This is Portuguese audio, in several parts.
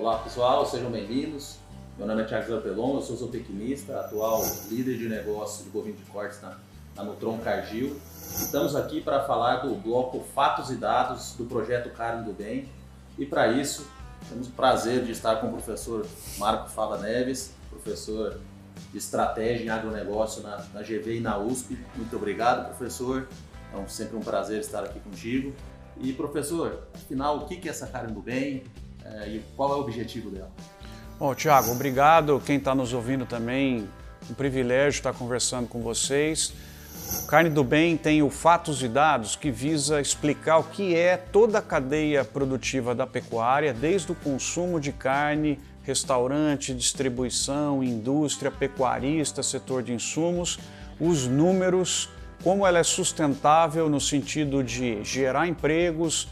Olá pessoal, sejam bem-vindos. Meu nome é Thiago Zampelon, eu sou zootecnista, atual líder de negócio de bovino de cortes na, na Nutron Cargill. Estamos aqui para falar do bloco Fatos e Dados do projeto Carne do Bem e para isso temos o prazer de estar com o professor Marco Fala Neves, professor de Estratégia em Agronegócio na, na GV e na USP. Muito obrigado, professor. É um, sempre um prazer estar aqui contigo. E, professor, afinal, o que é essa carne do bem é, e qual é o objetivo dela? Bom, Tiago, obrigado. Quem está nos ouvindo também, um privilégio estar conversando com vocês. Carne do Bem tem o Fatos e Dados, que visa explicar o que é toda a cadeia produtiva da pecuária, desde o consumo de carne, restaurante, distribuição, indústria, pecuarista, setor de insumos, os números, como ela é sustentável no sentido de gerar empregos,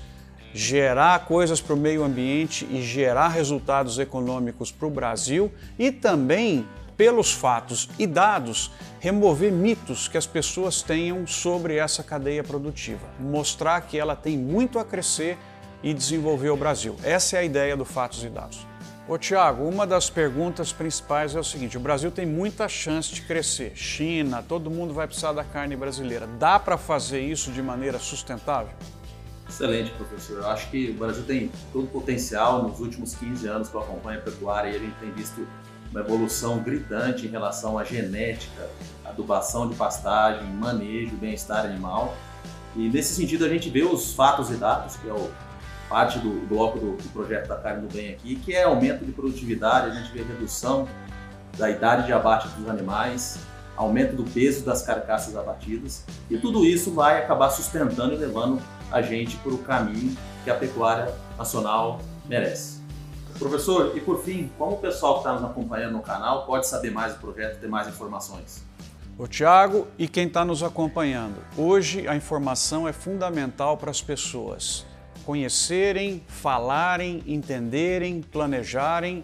gerar coisas para o meio ambiente e gerar resultados econômicos para o Brasil e também, pelos fatos e dados, remover mitos que as pessoas tenham sobre essa cadeia produtiva, mostrar que ela tem muito a crescer e desenvolver o Brasil. Essa é a ideia do Fatos e Dados. Ô Tiago, uma das perguntas principais é o seguinte: o Brasil tem muita chance de crescer. China, todo mundo vai precisar da carne brasileira. Dá para fazer isso de maneira sustentável? Excelente, professor. Eu acho que o Brasil tem todo o potencial. Nos últimos 15 anos que eu acompanho a pecuária, e a gente tem visto uma evolução gritante em relação à genética, adubação de pastagem, manejo, bem-estar animal. E nesse sentido a gente vê os fatos e dados, que é o parte do bloco do, do, projeto da carne do bem aqui, que é aumento de produtividade, a gente vê redução da idade de abate dos animais, aumento do peso das carcaças abatidas, e tudo isso vai acabar sustentando e levando a gente para o caminho que a pecuária nacional merece. Professor, e por fim, como o pessoal que está nos acompanhando no canal pode saber mais do projeto, ter mais informações? O Tiago e quem está nos acompanhando, hoje a informação é fundamental para as pessoas conhecerem, falarem, entenderem, planejarem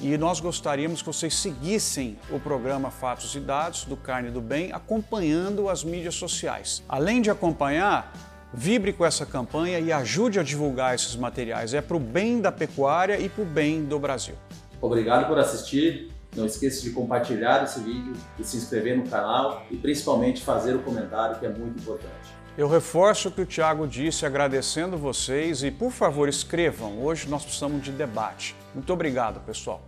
e nós gostaríamos que vocês seguissem o programa Fatos e Dados do Carne do Bem, acompanhando as mídias sociais. Além de acompanhar, vibre com essa campanha e ajude a divulgar esses materiais. É para o bem da pecuária e para o bem do Brasil. Obrigado por assistir. Não esqueça de compartilhar esse vídeo, de se inscrever no canal e principalmente fazer o comentário que é muito importante. Eu reforço o que o Tiago disse, agradecendo vocês e, por favor, escrevam. Hoje nós precisamos de debate. Muito obrigado, pessoal.